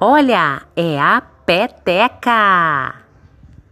Olha, é a peteca.